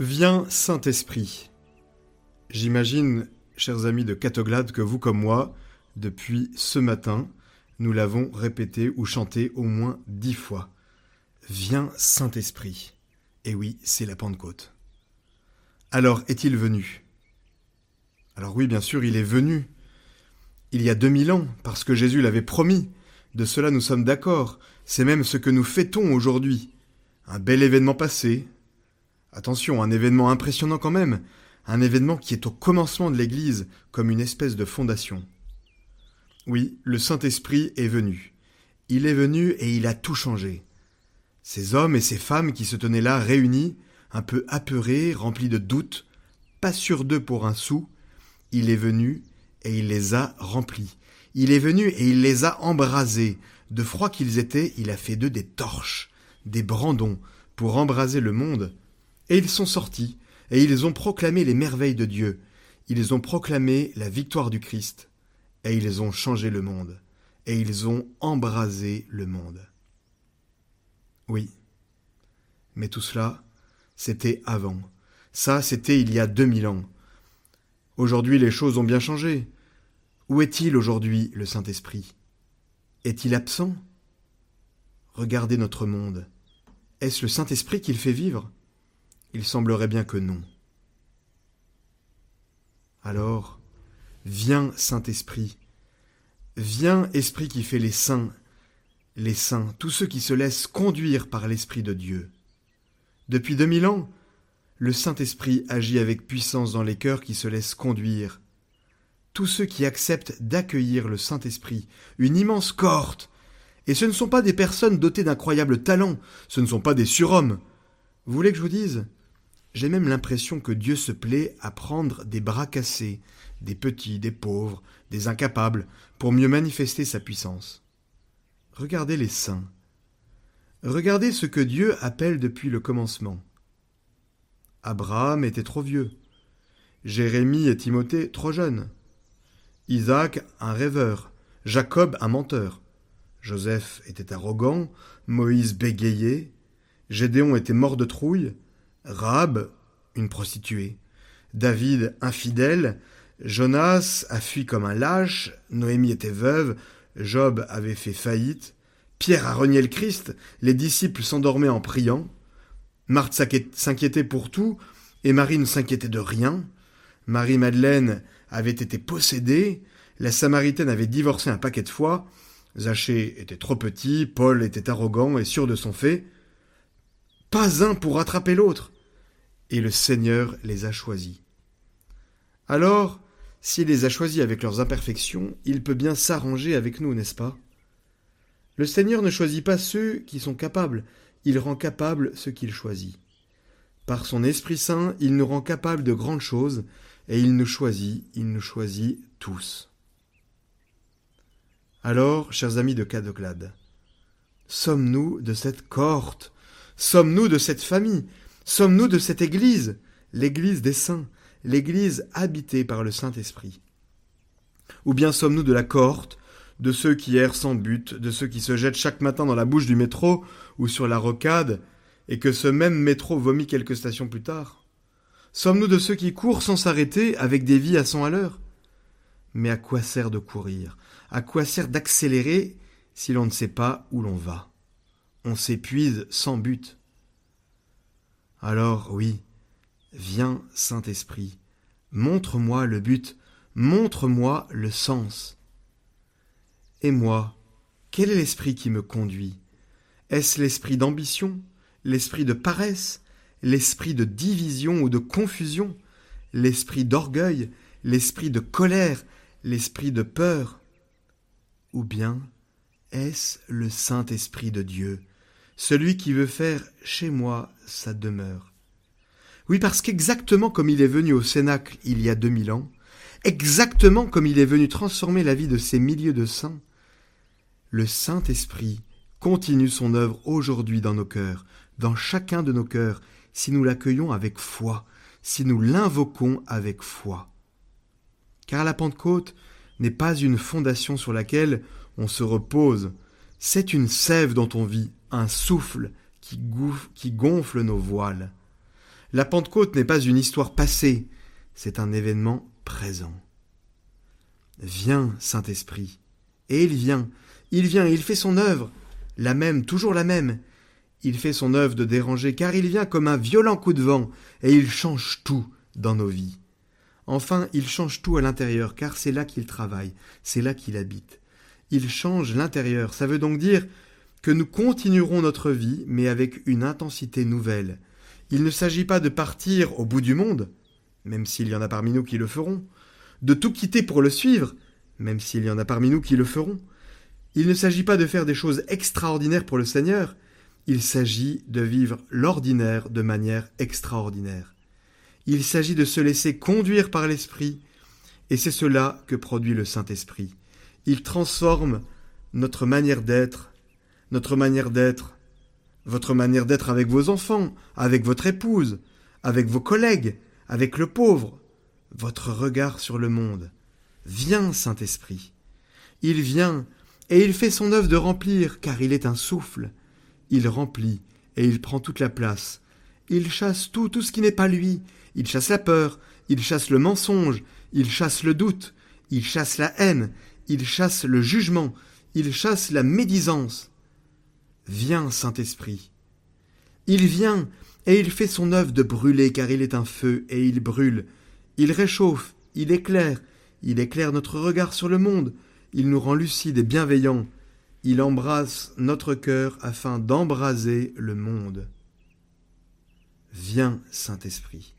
Viens Saint-Esprit. J'imagine, chers amis de Catoglade, que vous comme moi, depuis ce matin, nous l'avons répété ou chanté au moins dix fois. Viens Saint-Esprit. Et oui, c'est la Pentecôte. Alors, est-il venu? Alors oui, bien sûr, il est venu. Il y a deux mille ans, parce que Jésus l'avait promis. De cela nous sommes d'accord. C'est même ce que nous fêtons aujourd'hui. Un bel événement passé, Attention, un événement impressionnant quand même, un événement qui est au commencement de l'Église, comme une espèce de fondation. Oui, le Saint-Esprit est venu. Il est venu et il a tout changé. Ces hommes et ces femmes qui se tenaient là réunis, un peu apeurés, remplis de doutes, pas sûrs d'eux pour un sou, il est venu et il les a remplis. Il est venu et il les a embrasés. De froid qu'ils étaient, il a fait d'eux des torches, des brandons, pour embraser le monde, et ils sont sortis, et ils ont proclamé les merveilles de Dieu, ils ont proclamé la victoire du Christ, et ils ont changé le monde, et ils ont embrasé le monde. Oui. Mais tout cela, c'était avant. Ça, c'était il y a deux mille ans. Aujourd'hui, les choses ont bien changé. Où est-il aujourd'hui, le Saint-Esprit? Est-il absent? Regardez notre monde. Est-ce le Saint-Esprit qui le fait vivre? Il semblerait bien que non. Alors, viens Saint-Esprit, viens Esprit qui fait les saints, les saints, tous ceux qui se laissent conduire par l'Esprit de Dieu. Depuis deux mille ans, le Saint-Esprit agit avec puissance dans les cœurs qui se laissent conduire. Tous ceux qui acceptent d'accueillir le Saint-Esprit, une immense cohorte, et ce ne sont pas des personnes dotées d'incroyables talents, ce ne sont pas des surhommes. Vous voulez que je vous dise j'ai même l'impression que Dieu se plaît à prendre des bras cassés, des petits, des pauvres, des incapables, pour mieux manifester sa puissance. Regardez les saints. Regardez ce que Dieu appelle depuis le commencement. Abraham était trop vieux. Jérémie et Timothée trop jeunes. Isaac un rêveur. Jacob un menteur. Joseph était arrogant. Moïse bégayait. Gédéon était mort de trouille. Rahab, une prostituée, David, infidèle, Jonas a fui comme un lâche, Noémie était veuve, Job avait fait faillite, Pierre a renié le Christ, les disciples s'endormaient en priant, Marthe s'inquiétait pour tout, et Marie ne s'inquiétait de rien, Marie-Madeleine avait été possédée, la Samaritaine avait divorcé un paquet de fois, Zachée était trop petit, Paul était arrogant et sûr de son fait, pas un pour rattraper l'autre et le Seigneur les a choisis. Alors, s'il les a choisis avec leurs imperfections, il peut bien s'arranger avec nous, n'est-ce pas? Le Seigneur ne choisit pas ceux qui sont capables, il rend capables ceux qu'il choisit. Par son Esprit Saint, il nous rend capables de grandes choses, et il nous choisit, il nous choisit tous. Alors, chers amis de Cadoclade, sommes-nous de cette cohorte? Sommes-nous de cette famille? Sommes-nous de cette Église, l'Église des saints, l'Église habitée par le Saint-Esprit? Ou bien sommes-nous de la cohorte, de ceux qui errent sans but, de ceux qui se jettent chaque matin dans la bouche du métro ou sur la rocade, et que ce même métro vomit quelques stations plus tard? Sommes-nous de ceux qui courent sans s'arrêter avec des vies à cent à l'heure? Mais à quoi sert de courir? À quoi sert d'accélérer si l'on ne sait pas où l'on va? On s'épuise sans but. Alors oui, viens Saint-Esprit, montre-moi le but, montre-moi le sens. Et moi, quel est l'esprit qui me conduit? Est-ce l'esprit d'ambition, l'esprit de paresse, l'esprit de division ou de confusion, l'esprit d'orgueil, l'esprit de colère, l'esprit de peur? Ou bien est-ce le Saint-Esprit de Dieu celui qui veut faire chez moi sa demeure. Oui, parce qu'exactement comme il est venu au Cénacle il y a deux mille ans, exactement comme il est venu transformer la vie de ces milliers de saints, le Saint-Esprit continue son œuvre aujourd'hui dans nos cœurs, dans chacun de nos cœurs, si nous l'accueillons avec foi, si nous l'invoquons avec foi. Car la Pentecôte n'est pas une fondation sur laquelle on se repose, c'est une sève dont on vit, un souffle qui, gonfle nos voiles. La Pentecôte n'est pas une histoire passée, c'est un événement présent. Viens, Saint-Esprit. Et il vient, il vient, il fait son œuvre, la même, toujours la même. Il fait son œuvre de déranger, car il vient comme un violent coup de vent, et il change tout dans nos vies. Enfin, il change tout à l'intérieur, car c'est là qu'il travaille, c'est là qu'il habite. Il change l'intérieur, ça veut donc dire que nous continuerons notre vie, mais avec une intensité nouvelle. Il ne s'agit pas de partir au bout du monde, même s'il y en a parmi nous qui le feront, de tout quitter pour le suivre, même s'il y en a parmi nous qui le feront. Il ne s'agit pas de faire des choses extraordinaires pour le Seigneur, il s'agit de vivre l'ordinaire de manière extraordinaire. Il s'agit de se laisser conduire par l'Esprit, et c'est cela que produit le Saint-Esprit. Il transforme notre manière d'être, notre manière d'être, votre manière d'être avec vos enfants, avec votre épouse, avec vos collègues, avec le pauvre, votre regard sur le monde. Viens, Saint-Esprit. Il vient, et il fait son œuvre de remplir, car il est un souffle. Il remplit, et il prend toute la place. Il chasse tout, tout ce qui n'est pas lui. Il chasse la peur, il chasse le mensonge, il chasse le doute, il chasse la haine, il chasse le jugement, il chasse la médisance. Viens, Saint-Esprit. Il vient, et il fait son œuvre de brûler, car il est un feu, et il brûle. Il réchauffe, il éclaire, il éclaire notre regard sur le monde, il nous rend lucides et bienveillants, il embrasse notre cœur afin d'embraser le monde. Viens, Saint-Esprit.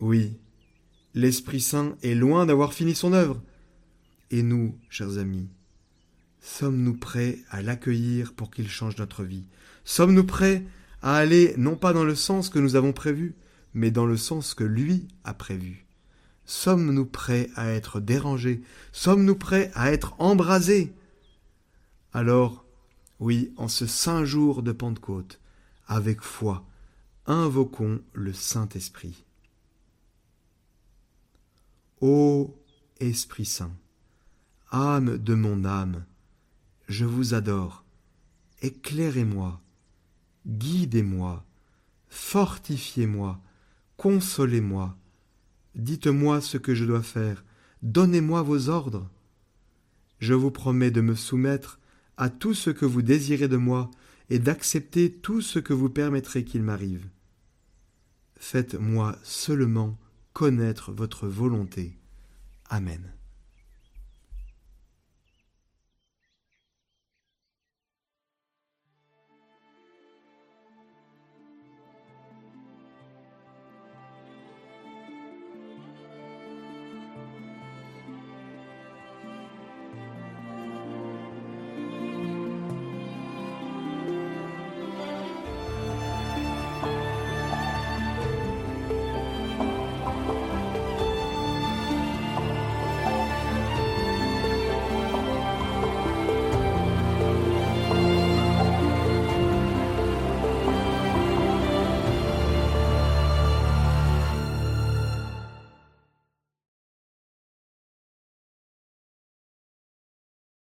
Oui, l'Esprit Saint est loin d'avoir fini son œuvre. Et nous, chers amis, Sommes-nous prêts à l'accueillir pour qu'il change notre vie? Sommes-nous prêts à aller non pas dans le sens que nous avons prévu, mais dans le sens que lui a prévu? Sommes-nous prêts à être dérangés? Sommes-nous prêts à être embrasés? Alors, oui, en ce saint jour de Pentecôte, avec foi, invoquons le Saint-Esprit. Ô Esprit Saint, âme de mon âme, je vous adore. Éclairez-moi, guidez-moi, fortifiez-moi, consolez-moi, dites-moi ce que je dois faire, donnez-moi vos ordres. Je vous promets de me soumettre à tout ce que vous désirez de moi et d'accepter tout ce que vous permettrez qu'il m'arrive. Faites-moi seulement connaître votre volonté. Amen.